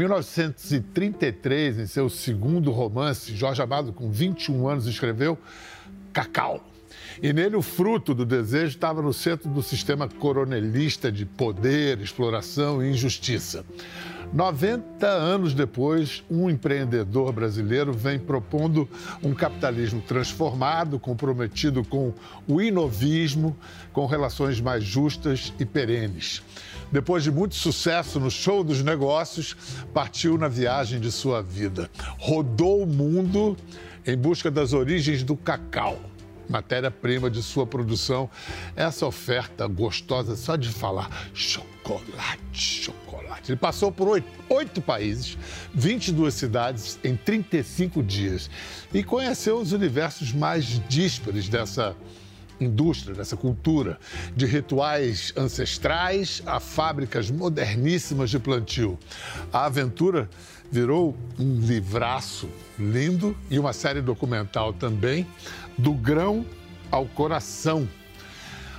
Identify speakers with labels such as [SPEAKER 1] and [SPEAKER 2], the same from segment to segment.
[SPEAKER 1] 1933, em seu segundo romance, Jorge Amado, com 21 anos, escreveu Cacau. E nele o fruto do desejo estava no centro do sistema coronelista de poder, exploração e injustiça. 90 anos depois, um empreendedor brasileiro vem propondo um capitalismo transformado, comprometido com o inovismo, com relações mais justas e perenes. Depois de muito sucesso no show dos negócios, partiu na viagem de sua vida. Rodou o mundo em busca das origens do cacau matéria-prima de sua produção. Essa oferta gostosa, só de falar, chocolate, chocolate. Ele passou por oito, oito países, 22 cidades em 35 dias e conheceu os universos mais díspares dessa indústria, dessa cultura, de rituais ancestrais a fábricas moderníssimas de plantio. A aventura virou um livraço lindo e uma série documental também, do grão ao coração.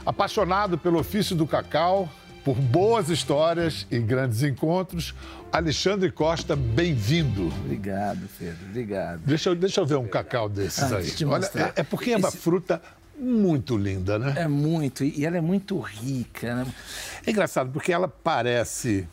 [SPEAKER 1] Apaixonado pelo ofício do cacau, por boas histórias e grandes encontros, Alexandre Costa, bem-vindo.
[SPEAKER 2] Obrigado, Pedro, obrigado.
[SPEAKER 1] Deixa eu, deixa eu ver um cacau desses aí. Olha, é, é, porque é uma Esse... fruta muito linda, né?
[SPEAKER 2] É muito, e ela é muito rica. Né?
[SPEAKER 1] É engraçado, porque ela parece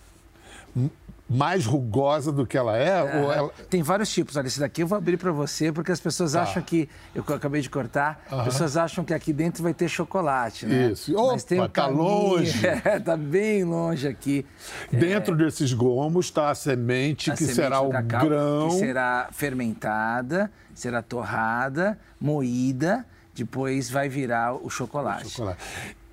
[SPEAKER 1] mais rugosa do que ela é? é ela...
[SPEAKER 2] Tem vários tipos. Olha, esse daqui eu vou abrir para você, porque as pessoas tá. acham que. Eu acabei de cortar, as pessoas acham que aqui dentro vai ter chocolate, né?
[SPEAKER 1] Isso. Opa, Mas tem um tá longe.
[SPEAKER 2] É, tá bem longe aqui.
[SPEAKER 1] Dentro é... desses gomos está a semente, a que semente será o cacau, grão.
[SPEAKER 2] Que será fermentada, será torrada, moída depois vai virar o chocolate. O chocolate.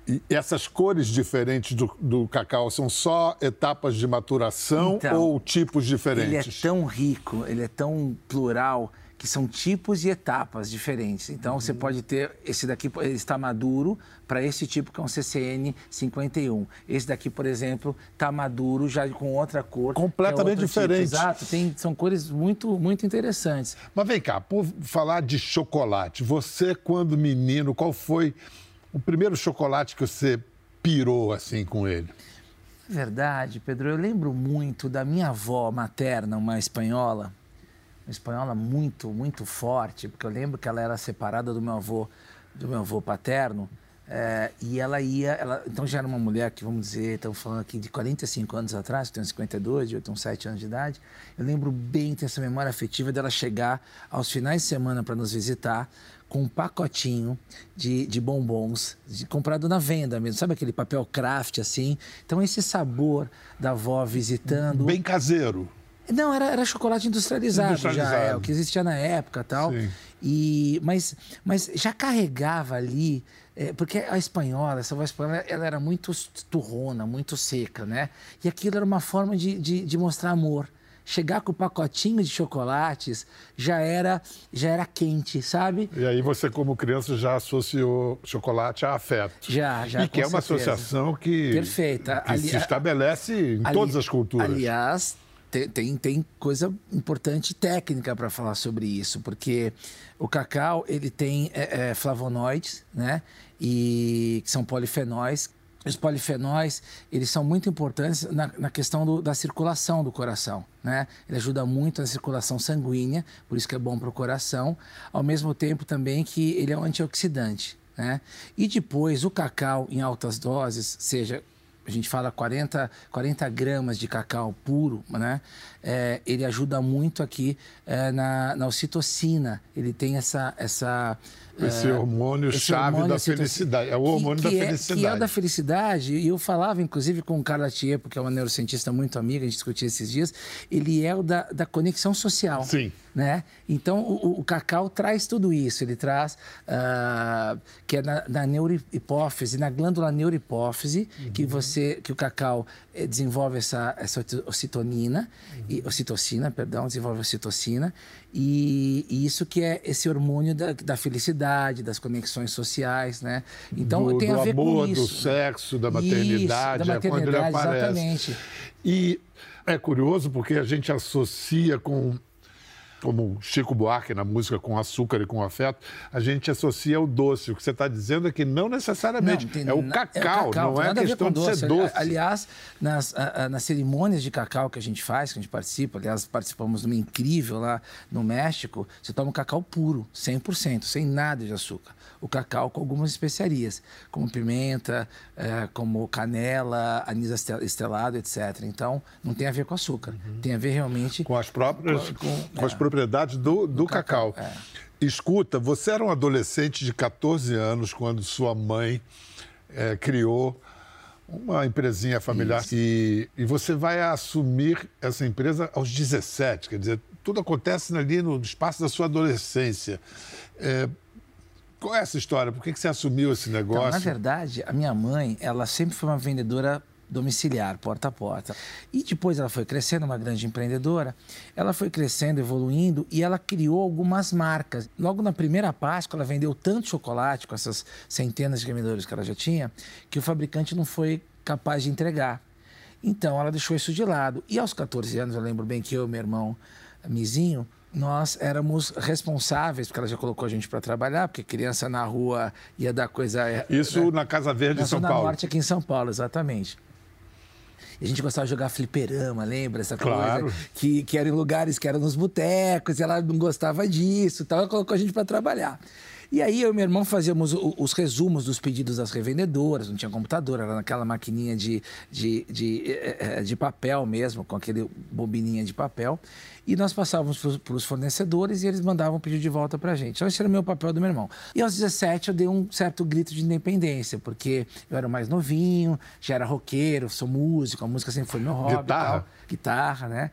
[SPEAKER 1] E essas cores diferentes do, do, cacau são só etapas de maturação então, ou tipos diferentes?
[SPEAKER 2] Ele é tão rico, ele é tão plural que são tipos e etapas diferentes. Então uhum. você pode ter esse daqui ele está maduro para esse tipo que é um CCN 51. Esse daqui, por exemplo, está maduro já com outra cor.
[SPEAKER 1] Completamente é diferente.
[SPEAKER 2] Tipo. Exato, tem, são cores muito muito interessantes.
[SPEAKER 1] Mas vem cá, por falar de chocolate, você quando menino, qual foi o primeiro chocolate que você pirou assim com ele?
[SPEAKER 2] Verdade, Pedro. Eu lembro muito da minha avó materna, uma espanhola, uma espanhola muito, muito forte, porque eu lembro que ela era separada do meu avô, do meu avô paterno. É, e ela ia, ela, então já era uma mulher que, vamos dizer, estamos falando aqui de 45 anos atrás, eu tenho 52, eu tenho 7 anos de idade. Eu lembro bem, tenho essa memória afetiva dela chegar aos finais de semana para nos visitar com um pacotinho de, de bombons, de, comprado na venda mesmo, sabe aquele papel craft assim? Então, esse sabor da avó visitando.
[SPEAKER 1] Bem caseiro.
[SPEAKER 2] Não, era, era chocolate industrializado, industrializado. já, é, o que existia na época tal. Sim. E, mas, mas já carregava ali, é, porque a espanhola, essa voz espanhola, ela era muito turrona, muito seca, né? E aquilo era uma forma de, de, de mostrar amor chegar com o pacotinho de chocolates já era já era quente, sabe?
[SPEAKER 1] E aí você, como criança, já associou chocolate a afeto.
[SPEAKER 2] Já, já.
[SPEAKER 1] E que é uma certeza. associação que,
[SPEAKER 2] Perfeita.
[SPEAKER 1] que Ali, se estabelece em ali, todas as culturas.
[SPEAKER 2] Aliás, tem, tem, tem coisa importante técnica para falar sobre isso, porque o cacau ele tem é, é, flavonoides, né? E que são polifenóis os polifenóis, eles são muito importantes na, na questão do, da circulação do coração, né? Ele ajuda muito na circulação sanguínea, por isso que é bom para o coração, ao mesmo tempo também que ele é um antioxidante, né? E depois, o cacau em altas doses, seja a gente fala 40, 40 gramas de cacau puro, né? É, ele ajuda muito aqui é, na, na ocitocina. Ele tem essa, essa
[SPEAKER 1] esse é, hormônio esse chave hormônio, da felicidade. É o hormônio que, que da é, felicidade.
[SPEAKER 2] Que é da felicidade. E eu falava, inclusive, com o Carla Tiepo, que é uma neurocientista muito amiga, a gente discutia esses dias. Ele é o da, da conexão social.
[SPEAKER 1] Sim.
[SPEAKER 2] Né? Então, o, o cacau traz tudo isso. Ele traz, uh, que é na, na neurohipófise, na glândula neurohipófise, uhum. que você, que o cacau desenvolve essa, essa ocitonina, uhum. e, ocitocina, perdão, desenvolve ocitocina. E, e, isso que é esse hormônio da, da, felicidade, das conexões sociais, né?
[SPEAKER 1] Então do, tem a ver amor, com isso. Do sexo, da maternidade, isso, da maternidade, é quando ele aparece.
[SPEAKER 2] Exatamente.
[SPEAKER 1] E é curioso porque a gente associa com como Chico Buarque na música com açúcar e com afeto, a gente associa o doce. O que você está dizendo é que não necessariamente. Não, é, o cacau, é o cacau, não é questão de ser doce.
[SPEAKER 2] Aliás, nas, nas cerimônias de cacau que a gente faz, que a gente participa, aliás, participamos de uma incrível lá no México, você toma um cacau puro, 100%, sem nada de açúcar. O cacau com algumas especiarias, como pimenta, é, como canela, anis estrelado, etc. Então, não tem a ver com açúcar. Uhum. Tem a ver realmente...
[SPEAKER 1] Com as próprias... Com, com, com é. as propriedades do, do, do cacau. cacau. É. Escuta, você era um adolescente de 14 anos quando sua mãe é, criou uma empresinha familiar e, e, você vai assumir essa empresa aos 17, quer dizer, tudo acontece ali no espaço da sua adolescência. É, qual é essa história? Por que, que você assumiu esse negócio? Então,
[SPEAKER 2] na verdade, a minha mãe, ela sempre foi uma vendedora domiciliar, porta a porta. E depois ela foi crescendo, uma grande empreendedora, ela foi crescendo, evoluindo e ela criou algumas marcas. Logo na primeira Páscoa, ela vendeu tanto chocolate com essas centenas de vendedores que ela já tinha, que o fabricante não foi capaz de entregar. Então ela deixou isso de lado. E aos 14 anos, eu lembro bem que eu e meu irmão Mizinho, nós éramos responsáveis, porque ela já colocou a gente para trabalhar, porque criança na rua ia dar coisa.
[SPEAKER 1] Isso né? na Casa Verde de São Paulo. Na
[SPEAKER 2] Norte, aqui em São Paulo, exatamente. E a gente gostava de jogar fliperama, lembra? Essa
[SPEAKER 1] claro.
[SPEAKER 2] coisa. Que, que era em lugares que eram nos botecos, e ela não gostava disso, então ela colocou a gente para trabalhar. E aí eu e meu irmão fazíamos os resumos dos pedidos das revendedoras, não tinha computador, era naquela maquininha de, de, de, eh, eh, de papel mesmo, com aquele bobininha de papel. E nós passávamos para os fornecedores e eles mandavam o pedido de volta para a gente. Então, esse era o meu papel do meu irmão. E aos 17 eu dei um certo grito de independência, porque eu era mais novinho, já era roqueiro, sou músico, a música sempre foi meu hobby.
[SPEAKER 1] Guitarra?
[SPEAKER 2] Guitarra, né?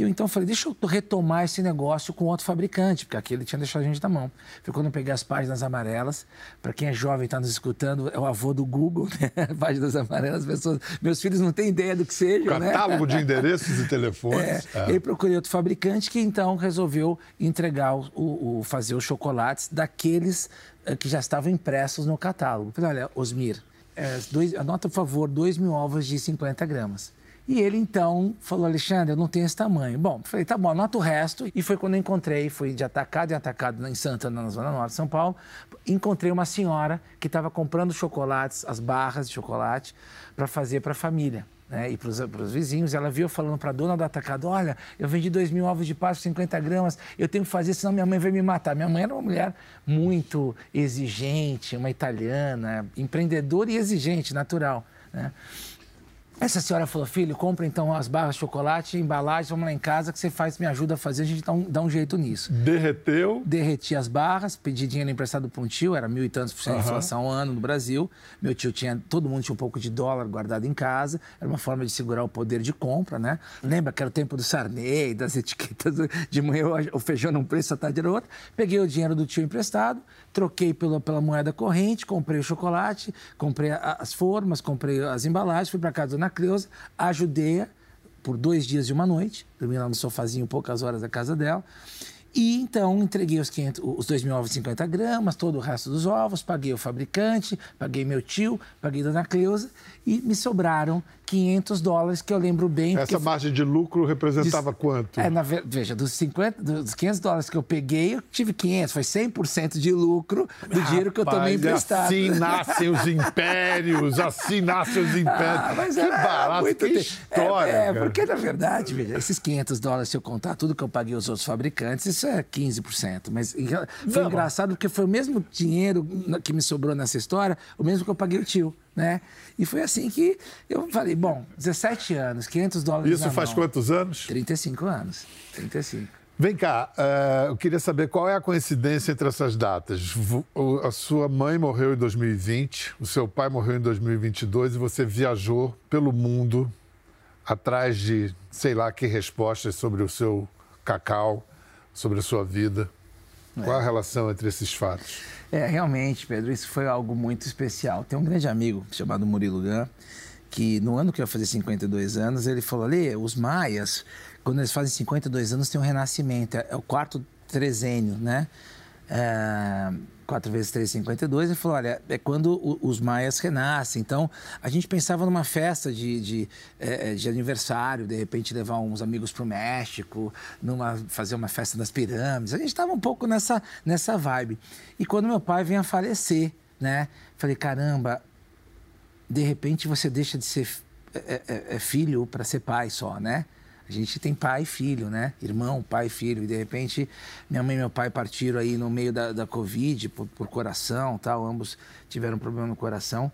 [SPEAKER 2] E eu então falei, deixa eu retomar esse negócio com outro fabricante, porque aquele tinha deixado a gente na mão. Foi quando eu peguei as páginas amarelas. Para quem é jovem e está nos escutando, é o avô do Google, né? Páginas amarelas, pessoas. Meus filhos não têm ideia do que seja.
[SPEAKER 1] Né? Catálogo né? de endereços e telefones. É.
[SPEAKER 2] É. E procurei outro fabricante que então resolveu entregar o, o, fazer os chocolates daqueles uh, que já estavam impressos no catálogo. Falei, olha, Osmir, é, dois, anota, por favor, 2 mil ovos de 50 gramas. E ele então falou: Alexandre, eu não tenho esse tamanho. Bom, falei: tá bom, anota o resto. E foi quando eu encontrei, fui de atacado em atacado em Santana, na Zona Norte de São Paulo. Encontrei uma senhora que estava comprando chocolates, as barras de chocolate, para fazer para a família. Né, e para os vizinhos, ela viu falando para a dona do atacado: Olha, eu vendi dois mil ovos de Páscoa, 50 gramas, eu tenho que fazer, senão minha mãe vai me matar. Minha mãe era uma mulher muito exigente, uma italiana, empreendedora e exigente, natural. Né? Essa senhora falou, filho, compra então as barras de chocolate, embalagens, vamos lá em casa que você faz, me ajuda a fazer, a gente dá um, dá um jeito nisso.
[SPEAKER 1] Derreteu?
[SPEAKER 2] Derreti as barras, pedi dinheiro emprestado para um tio, era mil e tantos por cento de inflação ao ano no Brasil. Meu tio tinha, todo mundo tinha um pouco de dólar guardado em casa, era uma forma de segurar o poder de compra, né? Lembra que era o tempo do Sarney, das etiquetas de manhã o feijão num preço, a tarde era outro. Peguei o dinheiro do tio emprestado, troquei pela, pela moeda corrente, comprei o chocolate, comprei a, as formas, comprei as embalagens, fui para casa da Dona Cleusa, ajudei-a por dois dias e uma noite, dormi lá no sofazinho poucas horas da casa dela. E então entreguei os, 500, os 2.950 gramas, todo o resto dos ovos, paguei o fabricante, paguei meu tio, paguei Dona Cleusa e me sobraram 500 dólares, que eu lembro bem.
[SPEAKER 1] Essa margem de lucro representava quanto?
[SPEAKER 2] É, na, veja, dos, 50, dos 500 dólares que eu peguei, eu tive 500, foi 100% de lucro do Rapaz, dinheiro que eu tomei emprestado.
[SPEAKER 1] Assim nascem os impérios, assim nascem os impérios. Ah, mas que é, barato, muito que história.
[SPEAKER 2] É, é porque na verdade, veja, esses 500 dólares, se eu contar tudo que eu paguei aos outros fabricantes, isso é 15%. Mas foi Não, engraçado porque foi o mesmo dinheiro que me sobrou nessa história, o mesmo que eu paguei o tio né? E foi assim que eu falei, bom, 17 anos, 500 dólares
[SPEAKER 1] Isso faz
[SPEAKER 2] mão.
[SPEAKER 1] quantos anos?
[SPEAKER 2] 35 anos, 35.
[SPEAKER 1] Vem cá, uh, eu queria saber qual é a coincidência entre essas datas. A sua mãe morreu em 2020, o seu pai morreu em 2022 e você viajou pelo mundo atrás de sei lá que respostas sobre o seu cacau, sobre a sua vida. É. Qual a relação entre esses fatos?
[SPEAKER 2] É, realmente, Pedro, isso foi algo muito especial. Tem um grande amigo chamado Murilo Gun, que no ano que eu ia fazer 52 anos, ele falou: ali, os maias, quando eles fazem 52 anos, tem um renascimento, é o quarto trezênio, né? É, 4 vezes 3, 52, e falou, olha, é quando os maias renascem. Então, a gente pensava numa festa de, de, é, de aniversário, de repente levar uns amigos para o México, numa, fazer uma festa das pirâmides. A gente estava um pouco nessa, nessa vibe. E quando meu pai vem a falecer, né? Falei, caramba, de repente você deixa de ser é, é, é filho para ser pai só, né? A gente tem pai e filho, né? Irmão, pai e filho. E de repente, minha mãe e meu pai partiram aí no meio da, da Covid por, por coração tal. Ambos tiveram problema no coração.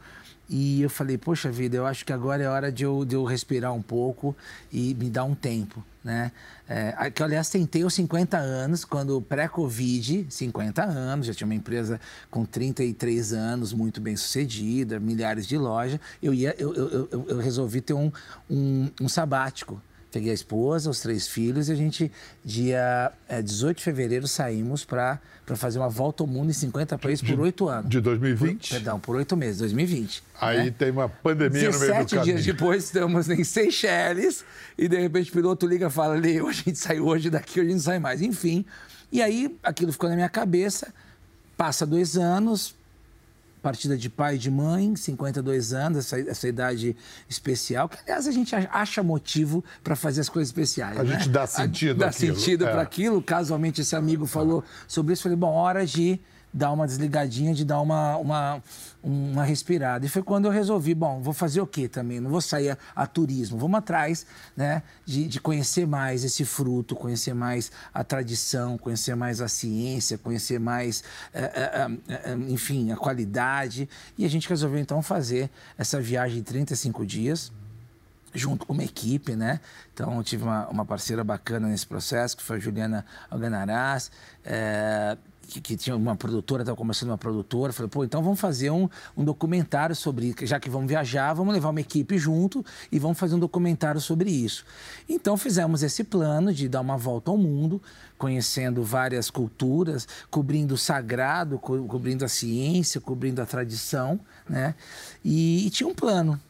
[SPEAKER 2] E eu falei, poxa vida, eu acho que agora é hora de eu, de eu respirar um pouco e me dar um tempo, né? É, que, aliás, tentei aos 50 anos, quando pré-Covid, 50 anos, já tinha uma empresa com 33 anos, muito bem sucedida, milhares de lojas, eu, ia, eu, eu, eu, eu resolvi ter um, um, um sabático. Peguei a esposa, os três filhos e a gente, dia é, 18 de fevereiro, saímos para fazer uma volta ao mundo em 50 países por oito anos.
[SPEAKER 1] De 2020?
[SPEAKER 2] Por, perdão, por oito meses, 2020.
[SPEAKER 1] Aí né? tem uma pandemia no meio do caminho.
[SPEAKER 2] 17 dias depois, estamos em Seychelles e de repente o piloto liga e fala, Leo, a gente saiu hoje daqui, hoje a gente não sai mais. Enfim, e aí aquilo ficou na minha cabeça, passa dois anos, partida de pai e de mãe, 52 anos, essa, essa idade especial, que aliás a gente acha motivo para fazer as coisas especiais.
[SPEAKER 1] A
[SPEAKER 2] né?
[SPEAKER 1] gente dá sentido.
[SPEAKER 2] Dá sentido é. para aquilo. Casualmente, esse amigo falou sobre isso. Falei, bom, hora de dar uma desligadinha, de dar uma, uma, uma respirada. E foi quando eu resolvi, bom, vou fazer o quê também? Não vou sair a, a turismo, vamos atrás né, de, de, conhecer mais esse fruto, conhecer mais a tradição, conhecer mais a ciência, conhecer mais, é, é, é, enfim, a qualidade. E a gente resolveu então fazer essa viagem de 35 dias junto com uma equipe, né? Então, eu tive uma, uma parceira bacana nesse processo, que foi a Juliana Alganarás, é, que, que, tinha uma produtora, estava começando uma produtora, falei, pô, então vamos fazer um, um documentário sobre, já que vamos viajar, vamos levar uma equipe junto e vamos fazer um documentário sobre isso. Então fizemos esse plano de dar uma volta ao mundo, conhecendo várias culturas, cobrindo o sagrado, co cobrindo a ciência, cobrindo a tradição, né? E, e tinha um plano,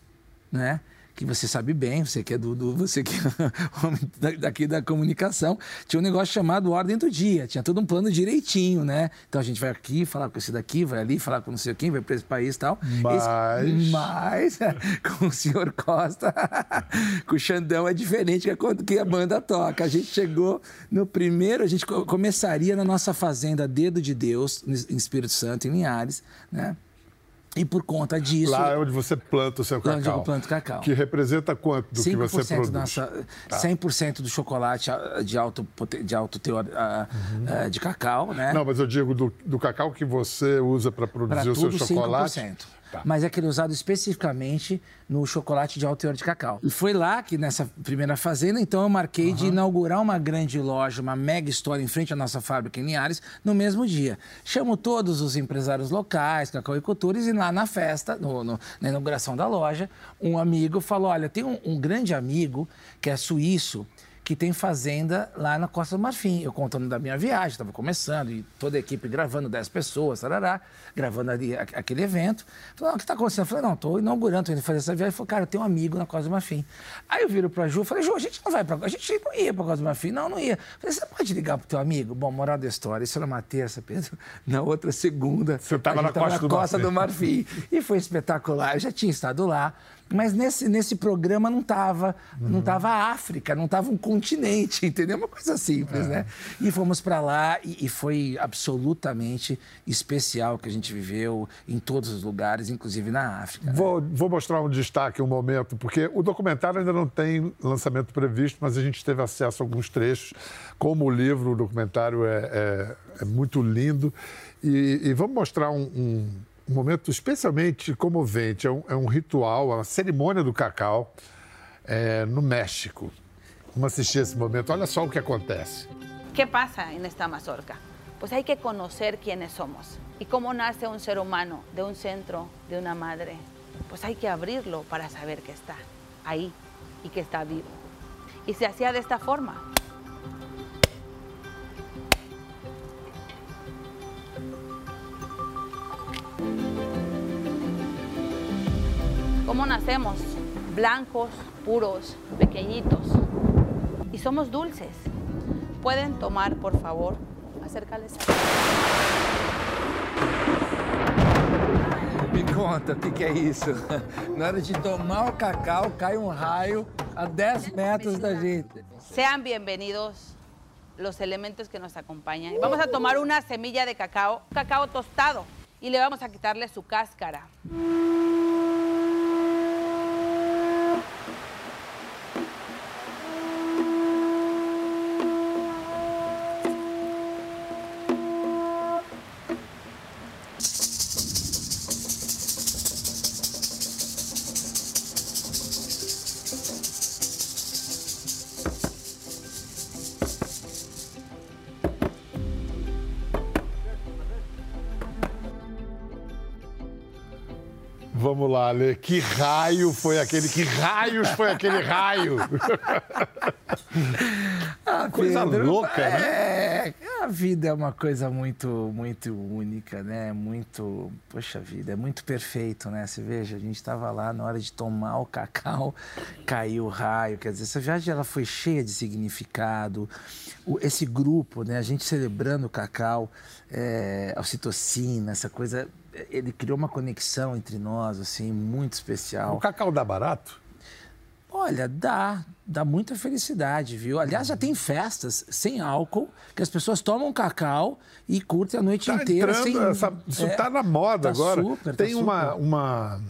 [SPEAKER 2] né? Que você sabe bem, você que é do, do você que é daqui da comunicação, tinha um negócio chamado Ordem do Dia, tinha todo um plano direitinho, né? Então a gente vai aqui, falar com esse daqui, vai ali, falar com não sei quem, vai para esse país e tal.
[SPEAKER 1] Mas...
[SPEAKER 2] Esse, mas com o senhor Costa, com o Xandão é diferente que que a banda toca. A gente chegou no primeiro, a gente começaria na nossa fazenda Dedo de Deus, em Espírito Santo, em Linhares, né? E por conta disso.
[SPEAKER 1] Lá é onde você planta o seu cacau. Onde eu
[SPEAKER 2] planto cacau.
[SPEAKER 1] Que representa quanto do que você produz?
[SPEAKER 2] Nossa, tá. 100% do chocolate de alto, de alto teor uhum. de cacau, né?
[SPEAKER 1] Não, mas eu digo do, do cacau que você usa para produzir pra o seu chocolate. 5%.
[SPEAKER 2] Tá. Mas é aquele usado especificamente no chocolate de alto teor de cacau. E foi lá que, nessa primeira fazenda, então eu marquei uhum. de inaugurar uma grande loja, uma mega história em frente à nossa fábrica em Linhares, no mesmo dia. Chamo todos os empresários locais, cacauicultores, e lá na festa, no, no, na inauguração da loja, um amigo falou: Olha, tem um, um grande amigo que é suíço que tem fazenda lá na Costa do Marfim. Eu contando da minha viagem, estava começando, e toda a equipe gravando, 10 pessoas, tarará, gravando ali aquele evento. Falei, o que está acontecendo? Eu falei, não, estou inaugurando, estou indo fazer essa viagem. Ele falou, cara, eu tenho um amigo na Costa do Marfim. Aí eu viro para a Ju, falei, Ju, a gente não vai para A gente não ia para Costa do Marfim. Não, não ia. Eu falei, você pode ligar para o teu amigo? Bom, moral da história, isso era uma terça, Pedro. Na outra segunda,
[SPEAKER 1] você estava na,
[SPEAKER 2] Costa,
[SPEAKER 1] na
[SPEAKER 2] do, Costa Marfim. do Marfim. E foi espetacular. Eu já tinha estado lá. Mas nesse, nesse programa não estava uhum. não tava a África, não estava um continente, entendeu? Uma coisa simples, é. né? E fomos para lá e, e, foi absolutamente especial que a gente viveu em todos os lugares, inclusive na África.
[SPEAKER 1] Vou, né? vou mostrar um destaque, um momento, porque o documentário ainda não tem lançamento previsto, mas a gente teve acesso a alguns trechos. Como o livro, o documentário é, é, é muito lindo. E, e, vamos mostrar um, um um momento especialmente comovente. É um, é um ritual, é uma cerimônia do cacau é, no México. Vamos assistir esse momento. Olha só o que acontece.
[SPEAKER 3] O que passa nesta mazorca? Pues hay que conocer quiénes somos y cómo nace un ser humano de un centro, de una madre. Pues hay que abrirlo para saber que está ahí y que está vivo. Y se hacía de esta forma. ¿Cómo nacemos? Blancos, puros, pequeñitos. Y somos dulces. ¿Pueden tomar, por favor? Acércales.
[SPEAKER 2] conta o que, que, é isso. Na hora de tomar o cacau, cai um raio a 10 metros da gente.
[SPEAKER 3] Sejam bem-vindos os elementos que nos acompanham. Vamos a tomar uma semilla de cacao, cacao tostado, e le vamos a quitarle su cáscara.
[SPEAKER 1] Lê. Que raio foi aquele? Que raios foi aquele raio?
[SPEAKER 2] Ah, coisa Pedro, louca, né? é, né? A vida é uma coisa muito, muito única, né? Muito, poxa vida, é muito perfeito, né? Você veja, a gente estava lá na hora de tomar o cacau, caiu o raio. Quer dizer, essa viagem ela foi cheia de significado. Esse grupo, né? A gente celebrando o cacau, é, a ocitocina, essa coisa ele criou uma conexão entre nós, assim, muito especial.
[SPEAKER 1] O cacau dá barato?
[SPEAKER 2] Olha, dá, dá muita felicidade, viu? Aliás, já tem festas sem álcool, que as pessoas tomam cacau e curtem a noite
[SPEAKER 1] tá
[SPEAKER 2] inteira.
[SPEAKER 1] Entrando,
[SPEAKER 2] sem...
[SPEAKER 1] essa, isso está é, na moda
[SPEAKER 2] tá
[SPEAKER 1] agora.
[SPEAKER 2] Super,
[SPEAKER 1] tem
[SPEAKER 2] tá
[SPEAKER 1] uma,
[SPEAKER 2] super.
[SPEAKER 1] uma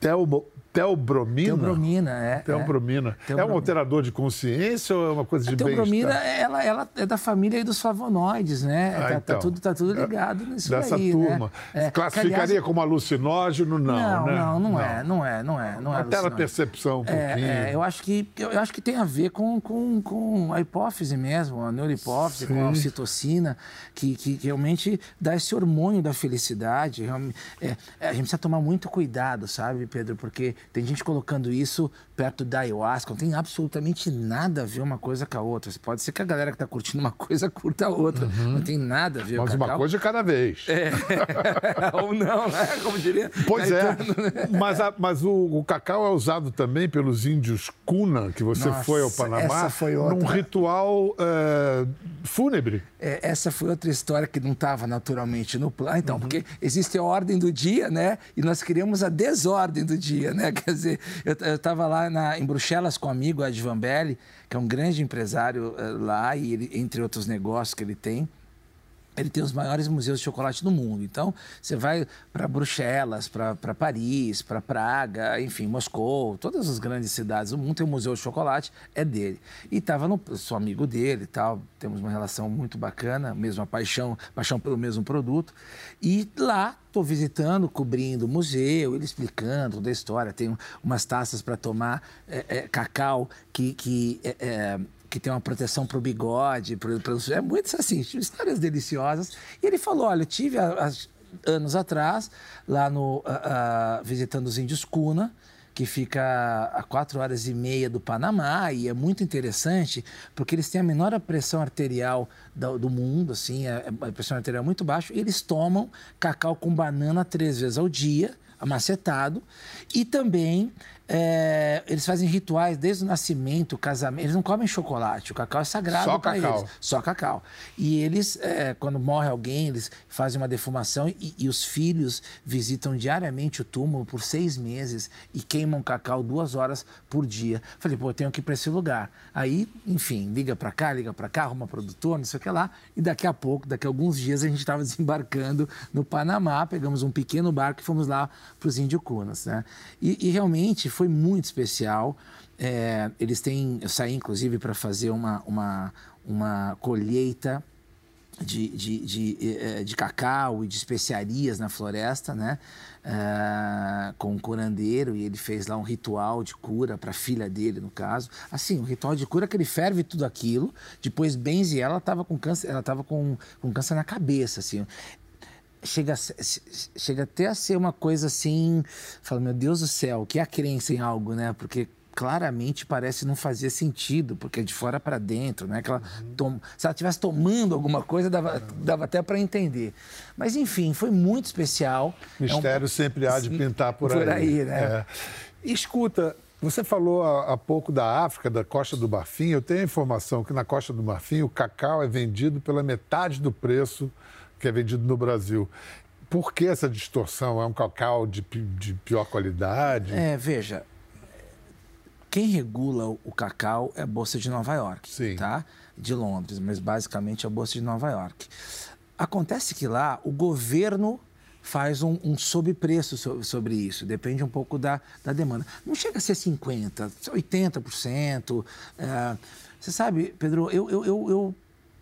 [SPEAKER 1] Telmo, Telbromina?
[SPEAKER 2] Telbromina, é.
[SPEAKER 1] Telbromina. É. é um alterador de consciência ou é uma coisa de bem-estar?
[SPEAKER 2] A telbromina, ela, ela é da família dos flavonoides, né?
[SPEAKER 1] Ah,
[SPEAKER 2] tá,
[SPEAKER 1] então.
[SPEAKER 2] tá, tudo, tá tudo ligado nisso
[SPEAKER 1] Dessa
[SPEAKER 2] aí,
[SPEAKER 1] turma.
[SPEAKER 2] Né? É,
[SPEAKER 1] Classificaria
[SPEAKER 2] aliás,
[SPEAKER 1] como alucinógeno? Não,
[SPEAKER 2] não,
[SPEAKER 1] né?
[SPEAKER 2] não, não, é, não é, não é. Não é
[SPEAKER 1] Até a percepção um pouquinho.
[SPEAKER 2] É, é, eu, acho que, eu acho que tem a ver com, com, com a hipófise mesmo, a neurohipófise, com a ocitocina, que, que realmente dá esse hormônio da felicidade. É, a gente precisa tomar muito cuidado, sabe, Pedro? Porque tem gente colocando isso perto da ayahuasca, não tem absolutamente nada a ver uma coisa com a outra. Pode ser que a galera que está curtindo uma coisa curta a outra, uhum. não tem nada a ver
[SPEAKER 1] Mas uma coisa de cada vez.
[SPEAKER 2] É. Ou não, né? Como diria.
[SPEAKER 1] Pois é. Mas, a, mas o, o, cacau é usado também pelos índios Kuna, que você
[SPEAKER 2] Nossa,
[SPEAKER 1] foi ao Panamá,
[SPEAKER 2] essa foi outra.
[SPEAKER 1] num ritual é, fúnebre.
[SPEAKER 2] É, essa foi outra história que não estava naturalmente no plano. Então, uhum. porque existe a ordem do dia, né? E nós queríamos a desordem do dia, né? Quer dizer, eu estava lá na, em Bruxelas com um amigo, Ed Van Belli, que é um grande empresário uh, lá, e ele, entre outros negócios que ele tem ele tem os maiores museus de chocolate do mundo. Então, você vai para Bruxelas, para Paris, para Praga, enfim, Moscou, todas as grandes cidades do mundo tem um museu de chocolate, é dele. E estava no. Sou amigo dele tal, temos uma relação muito bacana, mesma paixão, paixão pelo mesmo produto. E lá estou visitando, cobrindo o museu, ele explicando toda a história. Tem umas taças para tomar é, é, cacau que. que é, é que tem uma proteção para o bigode, pro, pro, é muito assim, histórias deliciosas. E ele falou: olha, eu tive há, anos atrás, lá no. Uh, visitando os índios Cuna, que fica a quatro horas e meia do Panamá e é muito interessante porque eles têm a menor pressão arterial do, do mundo, assim, a, a pressão arterial é muito baixa e eles tomam cacau com banana três vezes ao dia, amacetado, e também é, eles fazem rituais desde o nascimento, casamento. Eles não comem chocolate, o cacau é sagrado para eles. Só cacau. E eles, é, quando morre alguém, eles fazem uma defumação e, e, os filhos visitam diariamente o túmulo por seis meses e queimam cacau duas horas por dia. Falei, pô, eu tenho que ir para esse lugar. Aí, enfim, liga para cá, liga para cá, arruma produtor, não sei o que lá. E daqui a pouco, daqui a alguns dias, a gente estava desembarcando no Panamá, pegamos um pequeno barco e fomos lá para os Indiocunas, né? E, e realmente foi foi muito especial. É, eles têm, eu saí inclusive para fazer uma, uma, uma colheita de, de, de, é, de, cacau e de especiarias na floresta, né? É, com um curandeiro e ele fez lá um ritual de cura para a filha dele, no caso. Assim, um ritual de cura que ele ferve tudo aquilo, depois benze ela, estava com câncer, ela estava com, com câncer na cabeça, assim chega, chega até a ser uma coisa assim, fala, meu Deus do céu, que é a crença em algo, né? Porque claramente parece não fazer sentido, porque é de fora para dentro, né? Que ela uhum. tom... Se ela estivesse tomando alguma coisa, dava, dava até para entender. Mas, enfim, foi muito especial.
[SPEAKER 1] Mistério é um... sempre há de pintar por,
[SPEAKER 2] por
[SPEAKER 1] aí.
[SPEAKER 2] aí né?
[SPEAKER 1] É. Escuta, você falou há, há pouco da África, da Costa do Marfim. Eu tenho a informação que na Costa do Marfim o cacau é vendido pela metade do preço que é vendido no Brasil. Por que essa distorção? É um cacau de, de pior qualidade?
[SPEAKER 2] É, veja, quem regula o cacau é a Bolsa de Nova York,
[SPEAKER 1] Sim.
[SPEAKER 2] tá? De Londres, mas basicamente a Bolsa de Nova York. Acontece que lá o governo faz um, um sobrepreço so, sobre isso, depende um pouco da, da demanda. Não chega a ser 50%, 80%. É, você sabe, Pedro, eu, eu, eu, eu,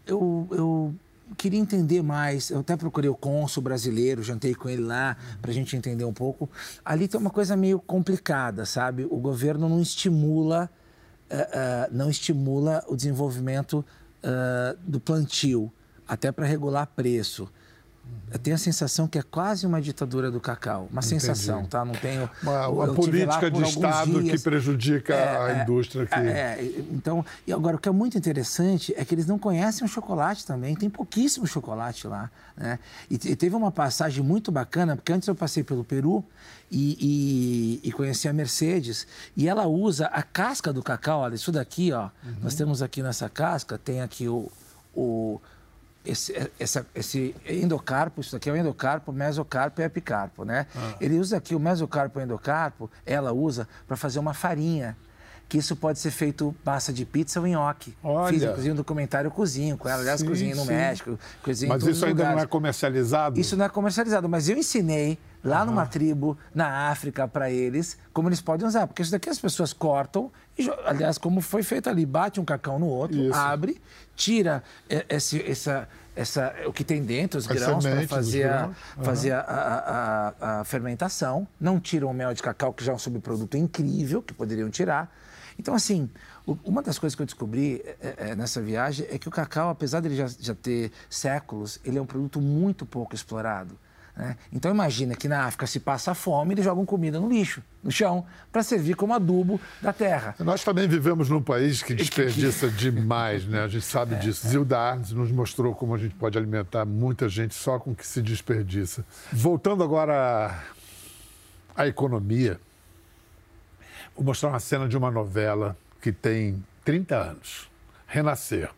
[SPEAKER 2] eu, eu queria entender mais. Eu até procurei o cônsul brasileiro, jantei com ele lá para a gente entender um pouco. Ali tem uma coisa meio complicada, sabe? O governo não estimula, uh, uh, não estimula o desenvolvimento uh, do plantio, até para regular preço. Eu tenho a sensação que é quase uma ditadura do cacau. Uma
[SPEAKER 1] Entendi.
[SPEAKER 2] sensação, tá? Não tenho.
[SPEAKER 1] Uma, uma política de Estado dias. que prejudica é, a é, indústria aqui.
[SPEAKER 2] É, então, e agora, o que é muito interessante é que eles não conhecem o chocolate também. Tem pouquíssimo chocolate lá. Né? E, e teve uma passagem muito bacana, porque antes eu passei pelo Peru e, e, e, conheci a Mercedes. E ela usa a casca do cacau. Olha, isso daqui, ó. Uhum. Nós temos aqui nessa casca, tem aqui o, o esse, é, essa, esse endocarpo, isso aqui é o endocarpo, mesocarpo e epicarpo, né? Ah. Ele usa aqui o mesocarpo e o endocarpo, ela usa para fazer uma farinha. Que isso pode ser feito massa de pizza ou nhoque.
[SPEAKER 1] Olha.
[SPEAKER 2] Fiz, inclusive, um documentário cozinho com ela. Aliás, cozinho no México, cozinho
[SPEAKER 1] Mas isso ainda não é comercializado?
[SPEAKER 2] Isso não é comercializado, mas eu ensinei lá uhum. numa tribo na África para eles como eles podem usar. Porque isso daqui as pessoas cortam, e, aliás, como foi feito ali, bate um cacau no outro, isso. abre, tira esse, essa, essa, o que tem dentro, os grãos, para fazer, a, uhum. fazer a, a, a, fermentação. Não tiram o mel de cacau, que já é um subproduto incrível, que poderiam tirar. Então, assim, uma das coisas que eu descobri é, é, nessa viagem é que o cacau, apesar dele já, já ter séculos, ele é um produto muito pouco explorado. Né? Então imagina que na África se passa fome, eles jogam comida no lixo, no chão, para servir como adubo da terra.
[SPEAKER 1] Nós também vivemos num país que desperdiça demais, né? A gente sabe é, disso. É. Zilda Arnes nos mostrou como a gente pode alimentar muita gente só com o que se desperdiça. Voltando agora à economia, Vou mostrar uma cena de uma novela que tem 30 anos, Renascer.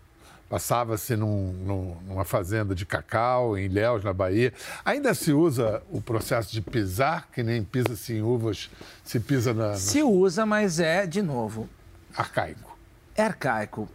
[SPEAKER 1] Passava-se num, num, numa fazenda de cacau, em Ilhéus, na Bahia. Ainda se usa o processo de pisar, que nem pisa-se em uvas, se pisa na, na...
[SPEAKER 2] Se usa, mas é, de novo...
[SPEAKER 1] Arcaico.
[SPEAKER 2] É arcaico.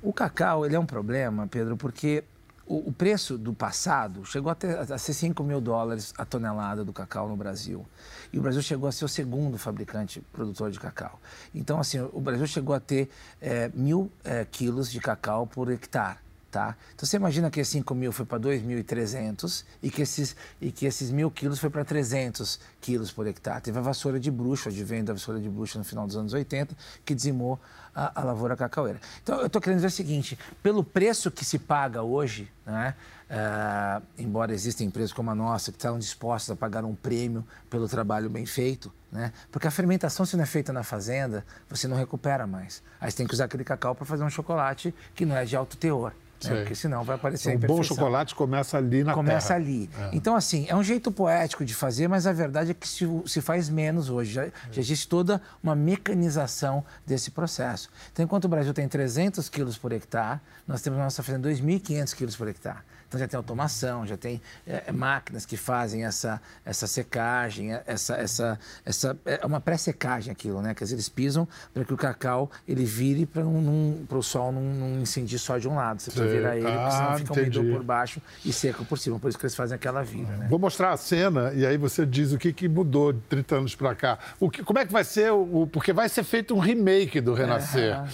[SPEAKER 2] O cacau, ele é um problema, Pedro, porque o, o preço do passado chegou a, ter, a ser 5 mil dólares a tonelada do cacau no Brasil. E o Brasil chegou a ser o segundo fabricante produtor de cacau. Então, assim, o Brasil chegou a ter é, mil é, quilos de cacau por hectare. Tá? Então você imagina que esses 5 mil foi para 2.300 e que esses, e que esses mil quilos foi para 300 quilos por hectare. Teve a vassoura de bruxa, de venda da vassoura de bruxa no final dos anos 80, que dizimou a, a lavoura cacaueira. Então eu estou querendo dizer o seguinte: pelo preço que se paga hoje, né, uh, embora existam empresas como a nossa que estão dispostas a pagar um prêmio pelo trabalho bem feito, né, porque a fermentação, se não é feita na fazenda, você não recupera mais. Aí você tem que usar aquele cacau para fazer um chocolate que não é de alto teor. Né? Porque senão vai aparecer
[SPEAKER 1] então, Um bom chocolate começa ali na
[SPEAKER 2] começa
[SPEAKER 1] terra.
[SPEAKER 2] ali. É. Então, assim, é um jeito poético de fazer, mas a verdade é que se, se faz menos hoje. Já, já, existe toda uma mecanização desse processo. Então, enquanto o Brasil tem 300 quilos por hectare, nós temos na nossa fazenda 2.500 quilos por hectare. Então já tem automação, já tem é, é, máquinas que fazem essa, essa secagem, é, essa, essa, essa é uma pré-secagem aquilo, né? Dizer, eles pisam para que o cacau ele vire para o sol não, não incendiar só de um lado. Você precisa virar ele, porque senão
[SPEAKER 1] ah,
[SPEAKER 2] fica umidor por baixo e seco por cima. Por isso que eles fazem aquela vira, né?
[SPEAKER 1] Vou mostrar a cena e aí você diz o que, que mudou de 30 anos para cá. O que, como é que vai ser o, porque vai ser feito um remake do Renascer. É.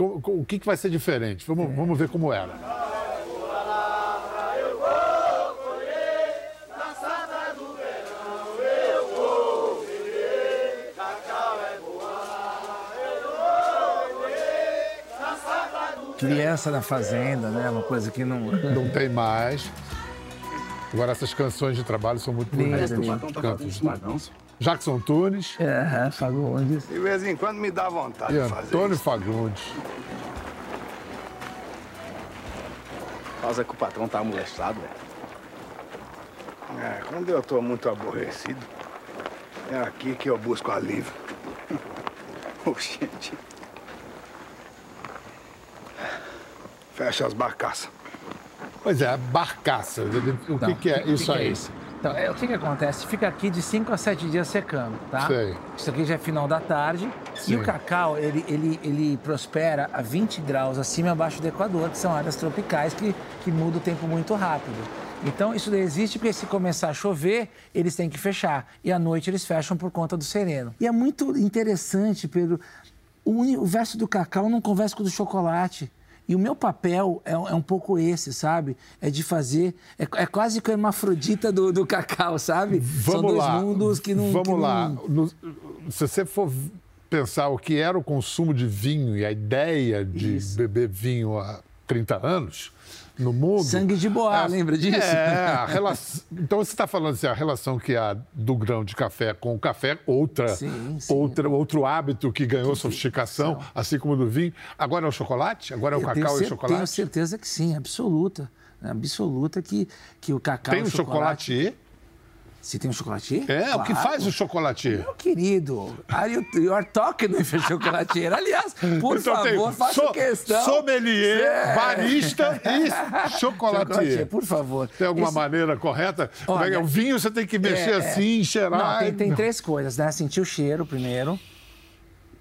[SPEAKER 1] O, o que, que vai ser diferente? Vamos, é. vamos ver como era.
[SPEAKER 2] Criança na Fazenda, né? Uma coisa que não.
[SPEAKER 1] Não tem mais. Agora, essas canções de trabalho são muito bonitas. Cantos. Jackson Tunes.
[SPEAKER 2] É, Fagundes.
[SPEAKER 4] De vez em quando me dá vontade
[SPEAKER 1] e
[SPEAKER 4] de fazer
[SPEAKER 1] Antônio
[SPEAKER 4] isso.
[SPEAKER 1] Fagundes.
[SPEAKER 5] Causa que o patrão tá molestado, velho.
[SPEAKER 4] É, quando eu tô muito aborrecido, é aqui que eu busco alívio.
[SPEAKER 5] Oxente.
[SPEAKER 4] Fecha as barcaças.
[SPEAKER 1] Pois é, barcaça. O que, que, é isso aí?
[SPEAKER 2] Então, é, o que, que acontece? Fica aqui de 5 a 7 dias secando, tá?
[SPEAKER 1] Sei.
[SPEAKER 2] Isso aqui já é final da tarde.
[SPEAKER 1] Sim.
[SPEAKER 2] E o cacau, ele, ele, ele prospera a 20 graus acima e abaixo do Equador, que são áreas tropicais que, que muda o tempo muito rápido. Então, isso existe porque se começar a chover, eles têm que fechar. E à noite eles fecham por conta do sereno. E é muito interessante, Pedro, o, o verso do cacau não conversa com o do chocolate. E o meu papel é, um- é um pouco esse, sabe? É de fazer. É, é quase que a hermafrodita do, do cacau, sabe? São
[SPEAKER 1] Vamos
[SPEAKER 2] dois
[SPEAKER 1] lá.
[SPEAKER 2] mundos que não.
[SPEAKER 1] Vamos
[SPEAKER 2] que
[SPEAKER 1] lá.
[SPEAKER 2] não-
[SPEAKER 1] No- se você for pensar o que era o consumo de vinho e a ideia de
[SPEAKER 2] Isso.
[SPEAKER 1] beber vinho há 30 anos no mundo.
[SPEAKER 2] Sangue de boa, lembra disso?
[SPEAKER 1] É, a relação, então você está falando assim, a relação que há do grão de café com o café, outra,
[SPEAKER 2] Sim, sim.
[SPEAKER 1] outra, outro hábito que ganhou sofisticação, assim como do vinho. Agora é o chocolate? Agora é o
[SPEAKER 2] Eu
[SPEAKER 1] cacau e o chocolate?
[SPEAKER 2] Tenho certeza que sim, absoluta. Absoluta que, que o cacau
[SPEAKER 1] Tem o chocolate?
[SPEAKER 2] Se tem um chocolatier?
[SPEAKER 1] É, o que
[SPEAKER 2] Claro.
[SPEAKER 1] faz o chocolatier?
[SPEAKER 2] Meu querido, are you, you are talking with chocolatier. Aliás, por
[SPEAKER 1] Então
[SPEAKER 2] favor, faça
[SPEAKER 1] so-
[SPEAKER 2] questão.
[SPEAKER 1] Sommelier,
[SPEAKER 2] É.
[SPEAKER 1] barista e chocolatier.
[SPEAKER 2] por favor.
[SPEAKER 1] Tem alguma
[SPEAKER 2] Esse-
[SPEAKER 1] maneira correta? Como é que é?
[SPEAKER 2] Olha,
[SPEAKER 1] O vinho você tem que mexer
[SPEAKER 2] é,
[SPEAKER 1] assim, cheirar.
[SPEAKER 2] Não, tem, tem três coisas, né? Sentir o cheiro primeiro,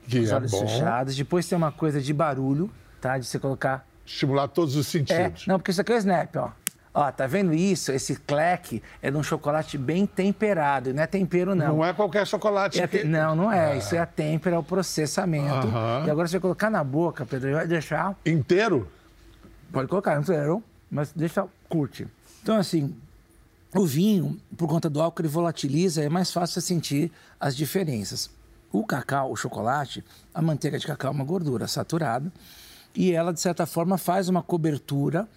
[SPEAKER 1] que
[SPEAKER 2] os
[SPEAKER 1] é
[SPEAKER 2] olhos
[SPEAKER 1] bom.
[SPEAKER 2] fechados. Depois tem uma coisa de barulho, tá? De você colocar
[SPEAKER 1] Estimular todos os
[SPEAKER 2] É,
[SPEAKER 1] sentidos.
[SPEAKER 2] não, porque isso aqui é o snap, ó. Ó, tá vendo isso? Esse cleque é de um chocolate bem temperado. Não é tempero, não.
[SPEAKER 1] Não é qualquer chocolate.
[SPEAKER 2] É
[SPEAKER 1] que-
[SPEAKER 2] Não, não é. Isso é a têmpera, é o processamento. E agora você vai colocar na boca, Pedro, e vai deixar.
[SPEAKER 1] Inteiro?
[SPEAKER 2] Pode colocar, quero, mas deixa, curte. Então, assim, o vinho, por conta do álcool, ele volatiliza, é mais fácil você sentir as diferenças. O cacau, o chocolate, a manteiga de cacau é uma gordura saturada e ela, de certa forma, faz uma cobertura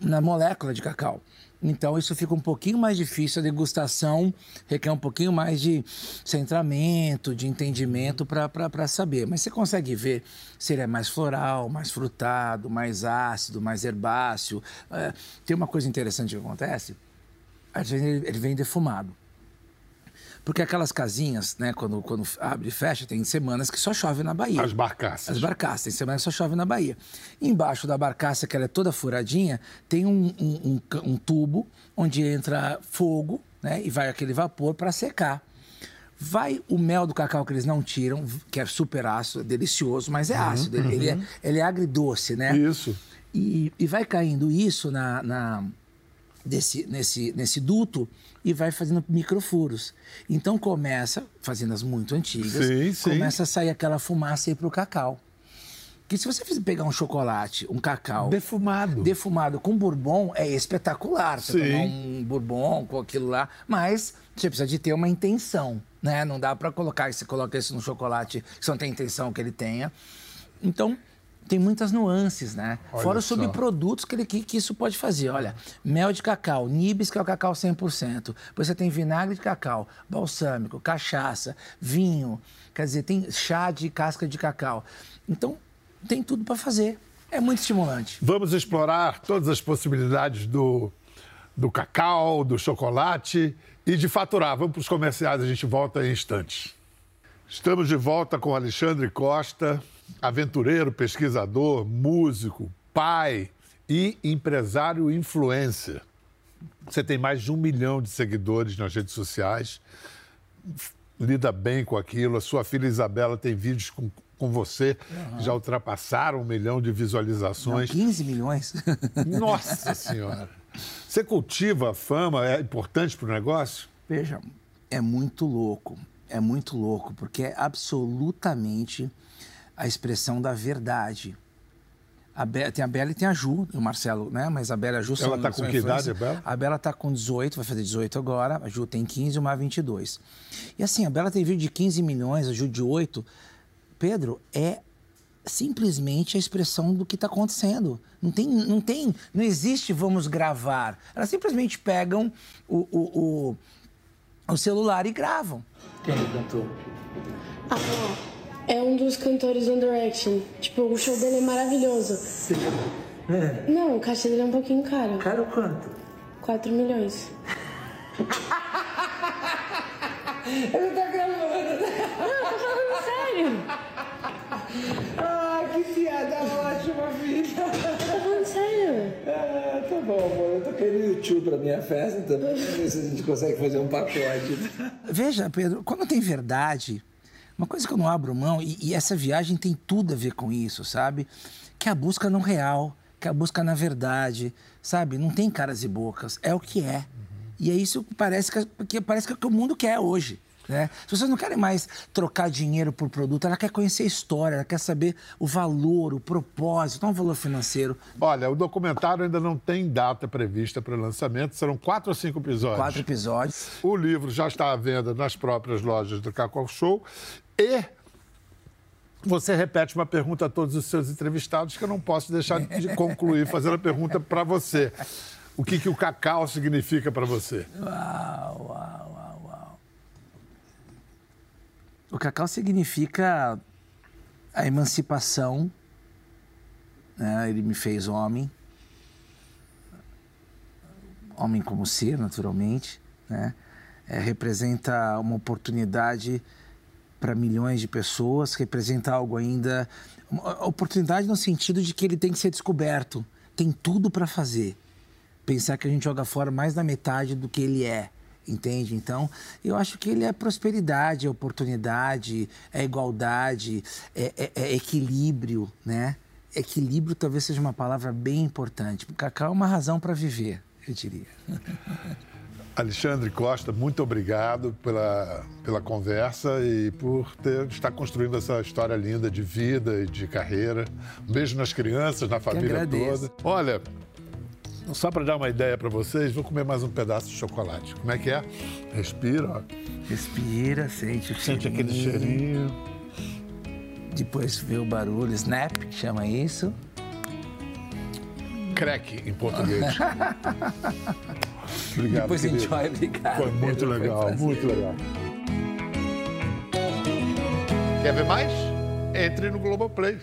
[SPEAKER 2] na molécula de cacau. Então, isso fica um pouquinho mais difícil, a degustação requer um pouquinho mais de centramento, de entendimento para saber. Mas você consegue ver se ele é mais floral, mais frutado, mais ácido, mais herbáceo. É, tem uma coisa interessante que acontece, às vezes ele, ele vem defumado. Porque aquelas casinhas, né, quando, quando abre e fecha, tem semanas que só chove na Bahia.
[SPEAKER 1] As barcaças.
[SPEAKER 2] As barcaças, tem semana que só chove na Bahia. Embaixo da barcaça, que ela é toda furadinha, tem um, um- um um tubo onde entra fogo né, e vai aquele vapor para secar. Vai o mel do cacau que eles não tiram, que é super ácido, é delicioso, mas é ácido. Ele, ele é, ele é agridoce, né?
[SPEAKER 1] Isso.
[SPEAKER 2] E, e vai caindo isso na, na- desse, nesse, nesse duto e vai fazendo microfuros. Então começa, fazendo as muito antigas,
[SPEAKER 1] Sim, sim.
[SPEAKER 2] começa a sair aquela fumaça aí pro cacau. Que se você pegar um chocolate, um cacau
[SPEAKER 1] Defumado.
[SPEAKER 2] defumado com bourbon, é espetacular. Você
[SPEAKER 1] Sim.
[SPEAKER 2] tomar um bourbon com aquilo lá, mas você precisa de ter uma intenção, né? Não dá para colocar, você coloca isso no chocolate, você não tem intenção que ele tenha. Então, tem muitas nuances, né?
[SPEAKER 1] Olha
[SPEAKER 2] Fora os subprodutos que, ele, que, que isso pode fazer. Olha, mel de cacau, nibs, que é o cacau 100%. Depois você tem vinagre de cacau, balsâmico, cachaça, vinho. Quer dizer, tem chá de casca de cacau. Então, tem tudo para fazer. É muito estimulante.
[SPEAKER 1] Vamos explorar todas as possibilidades do, do cacau, do chocolate e de faturar. Vamos para os comerciais, a gente volta em instantes. Estamos de volta com Alexandre Costa, aventureiro, pesquisador, músico, pai e empresário influencer. Você tem mais de um milhão de seguidores nas redes sociais, lida bem com aquilo. A sua filha Isabela tem vídeos com, com você que já ultrapassaram um milhão de
[SPEAKER 2] Não,
[SPEAKER 1] visualizações.
[SPEAKER 2] 15 milhões?
[SPEAKER 1] Nossa Senhora! Você cultiva a fama, é importante para o negócio?
[SPEAKER 2] Veja, é muito louco. É muito louco, porque é absolutamente a expressão da verdade. A Be- tem a Bela e tem a Ju, e o Marcelo, né? Mas a Bela e a Ju são
[SPEAKER 1] Ela tá com que idade, a Bela?
[SPEAKER 2] A Bela tá com 18, vai fazer 18 agora. A Ju tem 15 e uma 22. E assim, a Bela tem vídeo de 15 milhões, a Ju de 8. Pedro, é simplesmente a expressão do que está acontecendo. Não tem, não tem, não existe vamos gravar. Elas simplesmente pegam o, o, o, o celular e gravam. Quem cantou?
[SPEAKER 5] Ah, é um dos cantores One Direction. Tipo, o show dele é maravilhoso. Não, o cachê dele é um pouquinho caro.
[SPEAKER 2] Caro quanto?
[SPEAKER 5] 4 milhões.
[SPEAKER 2] Ele tá gravando.
[SPEAKER 5] Não, tô falando sério.
[SPEAKER 2] Ah, que piada ótima, filha.
[SPEAKER 5] Tô falando sério.
[SPEAKER 2] Ah, tá bom, amor. Eu tô querendo tchutchu para minha festa também, ver se a gente consegue fazer um pacote. Veja, Pedro, quando tem verdade, uma coisa que eu não abro mão, e, e essa viagem tem tudo a ver com isso, sabe? Que é a busca no real, que é a busca na verdade, sabe? Não tem caras e bocas, é o que é. Uhum. E é isso que parece que, que, parece que, é o que o mundo quer hoje. Né? As pessoas não querem mais trocar dinheiro por produto, ela quer conhecer a história, ela quer saber o valor, o propósito, não o valor financeiro.
[SPEAKER 1] Olha, o documentário ainda não tem data prevista para o lançamento, serão quatro ou cinco episódios.
[SPEAKER 2] Quatro episódios.
[SPEAKER 1] O livro já está à venda nas próprias lojas do Cacau Show e você repete uma pergunta a todos os seus entrevistados que eu não posso deixar de concluir fazendo a pergunta para você. O que, que o cacau significa para você?
[SPEAKER 2] Uau, uau. O cacau significa a emancipação. Né? Ele me fez homem. Homem como ser, naturalmente. Né? É, representa uma oportunidade para milhões de pessoas, representa algo ainda. Oportunidade no sentido de que ele tem que ser descoberto. Tem tudo para fazer. Pensar que a gente joga fora mais da metade do que ele é entende? Então, eu acho que ele é prosperidade, é oportunidade, é igualdade, é, é, é equilíbrio, né? Equilíbrio talvez seja uma palavra bem importante. Cacau é uma razão para viver, eu diria.
[SPEAKER 1] Alexandre Costa, muito obrigado pela, pela conversa e por ter, estar construindo essa história linda de vida e de carreira. Um beijo nas crianças, na família toda. Olha, só para dar uma ideia para vocês, vou comer mais um pedaço de chocolate. Como é que é? Respira, ó.
[SPEAKER 2] Respira, sente o
[SPEAKER 1] Sente cheirinho. aquele cheirinho.
[SPEAKER 2] Depois vê o barulho, snap, que chama isso.
[SPEAKER 1] Crack em português.
[SPEAKER 2] obrigado. Depois querido. enjoy, obrigado.
[SPEAKER 1] Foi muito Pedro, legal, foi muito legal. Quer ver mais? Entre no Globoplay.